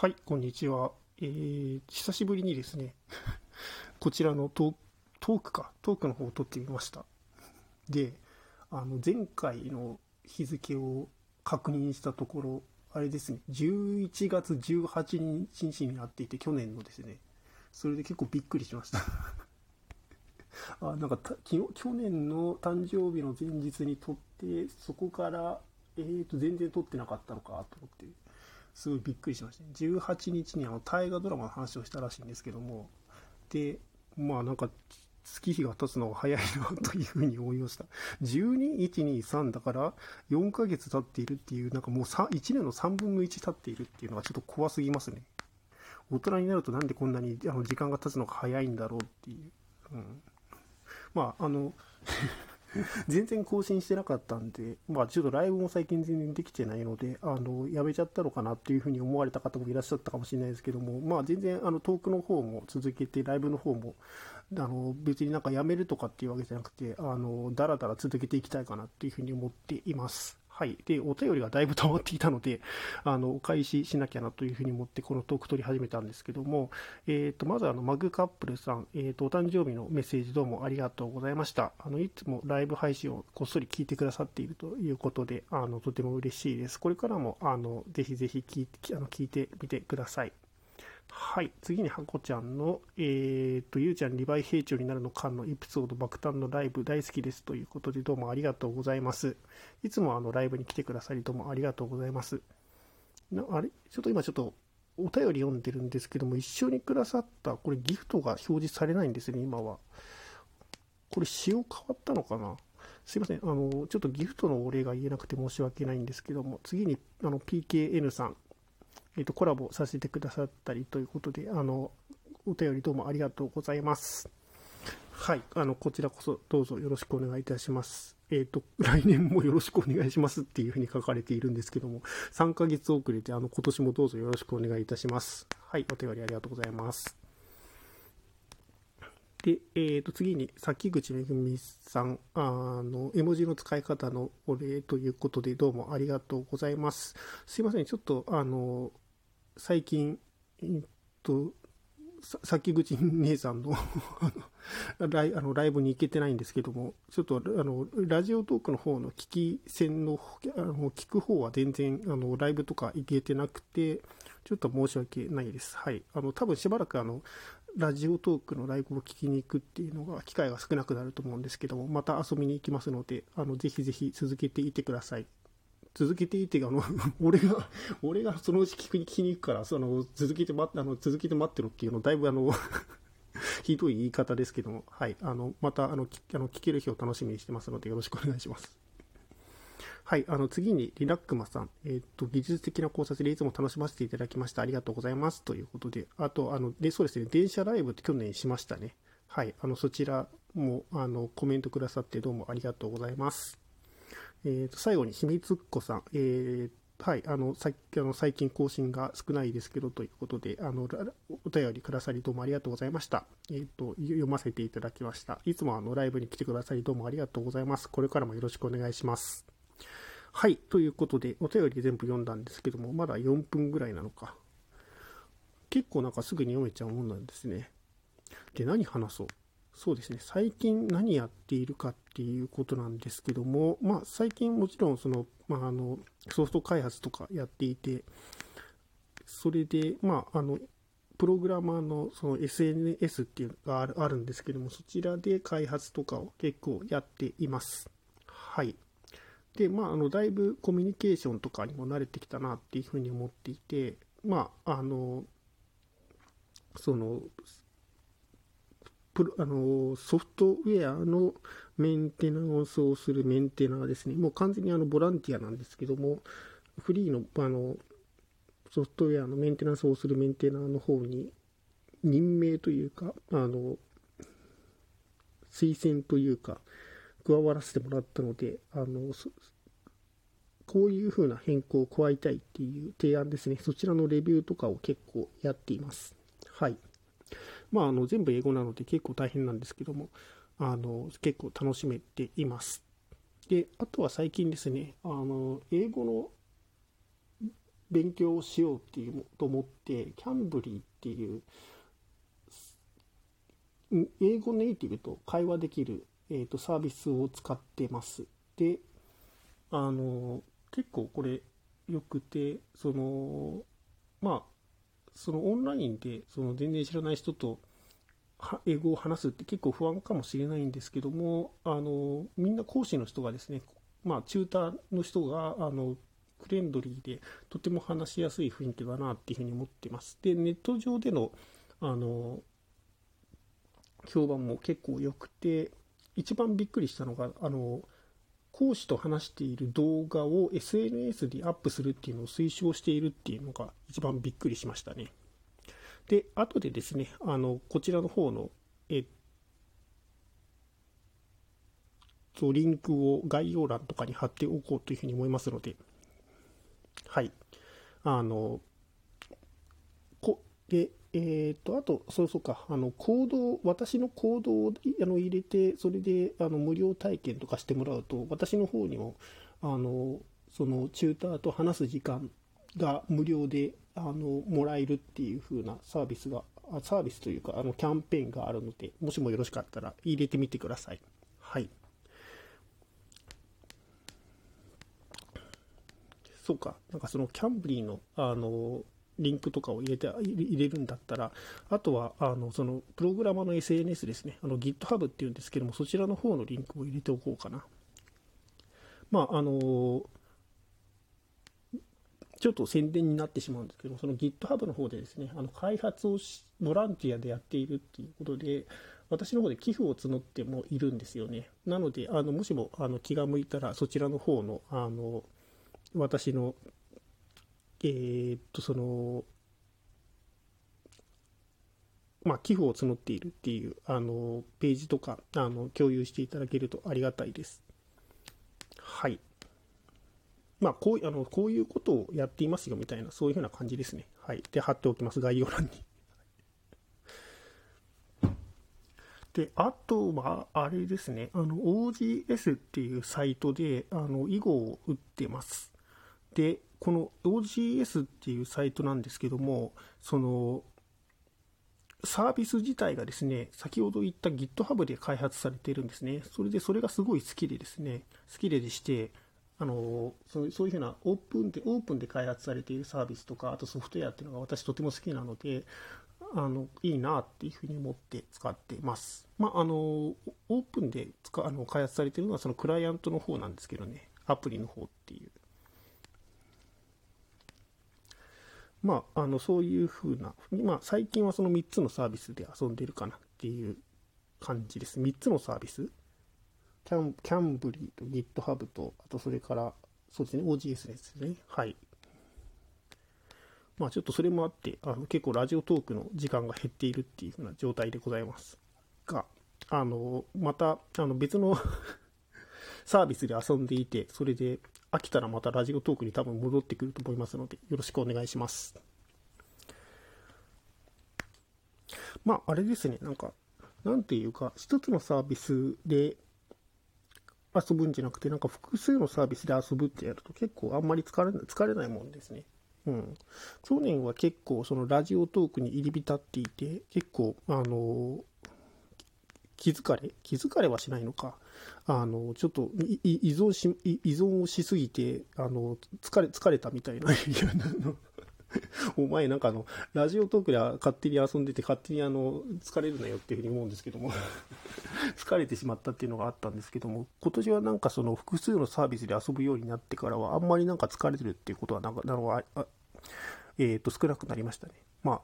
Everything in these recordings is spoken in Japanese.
はい、こんにちは。えー、久しぶりにですね、こちらのトトークか、トークの方を撮ってみました。で、あの、前回の日付を確認したところ、あれですね、11月18日になっていて、去年のですね、それで結構びっくりしました。あなんかた昨日去年の誕生日の前日に撮って、そこから、えー、と全然撮ってなかったのかと思って、すごいびっくりしましたね。18日にあの大河ドラマの話をしたらしいんですけども、で、まあなんか月日が経つのが早いなというふうに思いました。12、1、2、3だから4ヶ月経っているっていう、なんかもう1年の3分の1経っているっていうのがちょっと怖すぎますね。大人になるとなんでこんなにあの時間が経つのが早いんだろうっていう。うん、まあ、あの、全然更新してなかったんで、まあちょっとライブも最近全然できてないので、あの、やめちゃったのかなっていうふうに思われた方もいらっしゃったかもしれないですけども、まあ全然あのトークの方も続けて、ライブの方も、あの、別になんかやめるとかっていうわけじゃなくて、あの、だらだら続けていきたいかなっていうふうに思っています。はい。で、お便りがだいぶ溜まっていたので、あの、お返ししなきゃなというふうに思って、このトーク取り始めたんですけども、えっ、と、まずあの、マグカップルさん、えっ、と、お誕生日のメッセージどうもありがとうございました。あの、いつもライブ配信をこっそり聞いてくださっているということで、あの、とても嬉しいです。これからも、あの、ぜひぜひ聞いて、あの、聞いてみてください。はい。次に、ハコちゃんの、えっ、と、ゆうちゃん、リヴァイ兵長になるの間のエピソード爆誕のライブ大好きですということで、どうもありがとうございます。いつもあの、ライブに来てくださり、どうもありがとうございます。なあれちょっと今ちょっと、お便り読んでるんですけども、一緒にくださった、これギフトが表示されないんですね、今は。これ仕様変わったのかなすいません。あの、ちょっとギフトのお礼が言えなくて申し訳ないんですけども、次に、あの、PKN さん、えっ、と、コラボさせてくださったりということで、あの、お便りどうもありがとうございます。はい。あの、こちらこそどうぞよろしくお願いいたします。えっ、と、来年もよろしくお願いしますっていうふうに書かれているんですけども、3ヶ月遅れて、あの、今年もどうぞよろしくお願いいたします。はい。お便りありがとうございます。で、えー、と次に、崎口めぐみさん、あの、絵文字の使い方のお礼ということで、どうもありがとうございます。すいません、ちょっと、あの、最近、えっと、さ崎口姉さんの あのライあのライブに行けてないんですけども、ちょっとあのラジオトークの方の聞き戦のあの聞く方は全然あのライブとか行けてなくて、ちょっと申し訳ないです。はい。あの多分しばらくあのラジオトークのライブを聞きに行くっていうのが機会が少なくなると思うんですけども、また遊びに行きますので、あのぜひぜひ続けていてください。続けていて、あの、俺が、俺がそのうち聞きに行くから、その、続けて待って、あの、続けて待ってろっていうの、だいぶあの、ひどい言い方ですけども、はい。あの、また、あの、あの聞ける日を楽しみにしてますので、よろしくお願いします。はい。あの、次に、リラックマさん。えっ、と、技術的な考察でいつも楽しませていただきました。ありがとうございます。ということで、あと、あの、で、そうですね、電車ライブって去年しましたね。はい。あの、そちらも、あの、コメントくださってどうもありがとうございます。えー、と最後に秘密っ子さん、えーはい、あのさあの最近更新が少ないですけどということであのお便りくださりどうもありがとうございました、えーと、読ませていただきました。いつもあのライブに来てくださりどうもありがとうございます。これからもよろしくお願いします。はいということでお便り全部読んだんですけどもまだ4分ぐらいなのか。結構なんかすぐに読めちゃうもんなんですね。で何話そう。そうですね、最近何やっているかっていうことなんですけども、まあ、最近もちろんその、まあ、あのソフト開発とかやっていて、それで、まあ、あのプログラマーのその SNS っていうのがあるんですけども、そちらで開発とかを結構やっています。はい。で、まあ、あのだいぶコミュニケーションとかにも慣れてきたなっていうふうに思っていて、まあ、あの、その、プロあのソフトウェアのメンテナンスをするメンテナーですね。もう完全にあのボランティアなんですけども、フリーのあのソフトウェアのメンテナンスをするメンテナーの方に任命というか、あの推薦というか、加わらせてもらったので、あのこういう風な変更を加えたいっていう提案ですね。そちらのレビューとかを結構やっています。はい。まあ、あの全部英語なので結構大変なんですけども、あの結構楽しめています。で、あとは最近ですね、あの英語の勉強をしようっていうと思って、キャンブリーっていう、英語ネイティブと会話できる、えーと、サービスを使ってます。で、あの、結構これ良くて、その、まあ、そのオンラインでその全然知らない人と英語を話すって結構不安かもしれないんですけども、あの、みんな講師の人がですね、まあ、チューターの人が、あの、フレンドリーで、とても話しやすい雰囲気だなっていうふうに思ってます。で、ネット上での、あの、評判も結構良くて、一番びっくりしたのが、あの、講師と話している動画を SNS でアップするっていうのを推奨しているっていうのが一番びっくりしましたね。で、後でですね、あの、こちらの方の、えっと、リンクを概要欄とかに貼っておこうというふうに思いますので、はい。あの、こ、で、え、ー、と、あと、そうそうか、あの、コード、私のコードをあの入れて、それで、あの、無料体験とかしてもらうと、私の方にも、あの、その、チューターと話す時間が無料で、あの、もらえるっていう風なサービスが、サービスというか、あの、キャンペーンがあるので、もしもよろしかったら入れてみてください。はい。そうか、なんかそのキャンブリーの、あの、リンクとかを入れて、入れるんだったら、あとは、あの、その、プログラマーの SNS ですね。あの、GitHub っていうんですけども、そちらの方のリンクを入れておこうかな。まあ、あの、ちょっと宣伝になってしまうんですけどその GitHub の方でですね、あの、開発をしボランティアでやっているっていうことで、私の方で寄付を募ってもいるんですよね。なので、あの、もしも、あの、気が向いたら、そちらの方の、あの、私のえー、っと、その、まあ、寄付を募っているっていう、あの、ページとか、あの、共有していただけるとありがたいです。はい。まあ、こうあのこういうことをやっていますよみたいな、そういうふうな感じですね。はい。で、貼っておきます、概要欄に。で、あとは、あれですね、あの、OGS っていうサイトで、あの、囲碁を打ってます。で、この OGS っていうサイトなんですけども、その、サービス自体がですね、先ほど言った GitHub で開発されているんですね。それで、それがすごい好きでですね、好きででして、あのそうそういうふうなオープンで、オープンで開発されているサービスとか、あとソフトウェアっていうのが私とても好きなので、あの、いいなっていうふうに思って使ってます。まあ、あの、オープンで使あの開発されているのはそのクライアントの方なんですけどね、アプリの方っていう。まあ、あの、そういうふうな、ま、最近はその3つのサービスで遊んでるかなっていう感じです。3つのサービスキャンキャンブリーと GitHub と、あとそれから、そうですね、OGS ですね。はい。まあちょっとそれもあって、あの結構ラジオトークの時間が減っているっていうふうな状態でございます。が、あの、また、あの別の サービスで遊んでいて、それで飽きたらまたラジオトークに多分戻ってくると思いますので、よろしくお願いします。まあ、あれですね、なんか、なんていうか、一つのサービスで遊ぶんじゃなくて、なんか複数のサービスで遊ぶってやると結構あんまり疲れ疲れないもんですね。うん。去年は結構そのラジオトークに入り浸っていて、結構、あの気づかれ？気づかれはしないのか。あの、ちょっと依存し、依存をしすぎて、あの、疲れ、疲れたみたいな、お前なんかあの、ラジオトークで勝手に遊んでて勝手にあの、疲れるなよっていうふうに思うんですけども疲れてしまったっていうのがあったんですけども、今年はなんかその複数のサービスで遊ぶようになってからは、あんまりなんか疲れてるっていうことはなんか、なのは、えっ、ー、と、少なくなりましたね。まあ、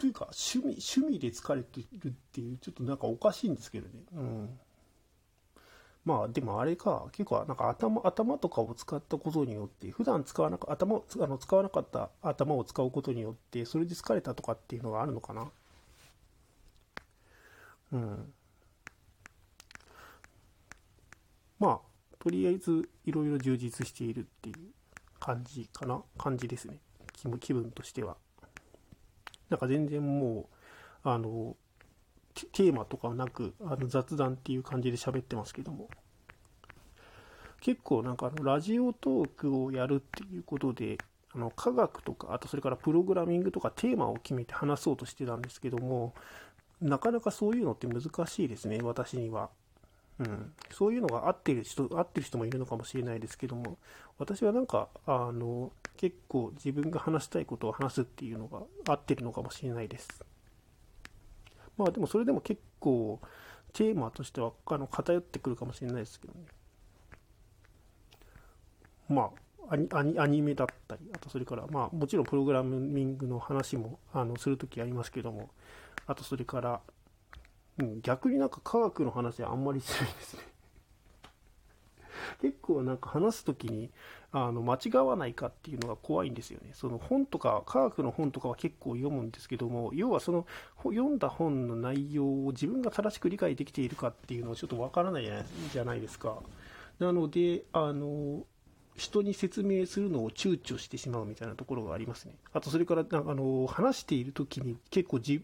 というか趣味趣味で疲れてるっていうちょっとなんかおかしいんですけどね。うん。まあでもあれか結構なんか頭頭とかを使ったことによって普段使わなか頭をあの使わなかった頭を使うことによってそれで疲れたとかっていうのがあるのかな。うん。まあとりあえずいろいろ充実しているっていう感じかな。感じですね。気分としてはなんか全然もう、あの、テーマとかなく、あの雑談っていう感じで喋ってますけども。結構なんかあのラジオトークをやるっていうことで、あの科学とか、あとそれからプログラミングとかテーマを決めて話そうとしてたんですけども、なかなかそういうのって難しいですね、私には。うん、そういうのが合ってる人、合ってる人もいるのかもしれないですけども、私はなんか、あの、結構自分が話したいことを話すっていうのが合ってるのかもしれないです。まあでもそれでも結構、テーマとしてはあの偏ってくるかもしれないですけどね。まあ、アニアニアニメだったり、あとそれから、まあもちろんプログラミングの話もあのするときありますけども、あとそれから、うん、逆になんか科学の話はあんまりしないですね。結構なんか話すときにあの間違わないかっていうのが怖いんですよね。その本とか、科学の本とかは結構読むんですけども、要はその読んだ本の内容を自分が正しく理解できているかっていうのはちょっとわからないじゃないですか。なので、あの、人に説明するのを躊躇してしまうみたいなところがありますね。あと、それから、あの、話している時に結構じ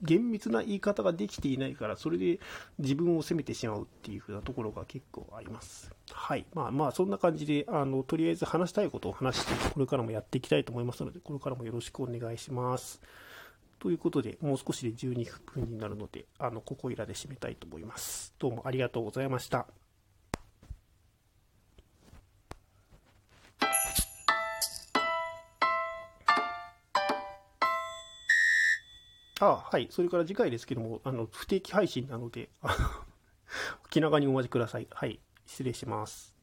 厳密な言い方ができていないから、それで自分を責めてしまうっていう風なところが結構あります。はい。まあまあ、そんな感じで、あの、とりあえず話したいことを話して、これからもやっていきたいと思いますので、これからもよろしくお願いします。ということで、もう少しで12分になるので、あの、ここいらで締めたいと思います。どうもありがとうございました。あはい。それから次回ですけども、あの、不定期配信なので、気長にお待ちください。はい。失礼します。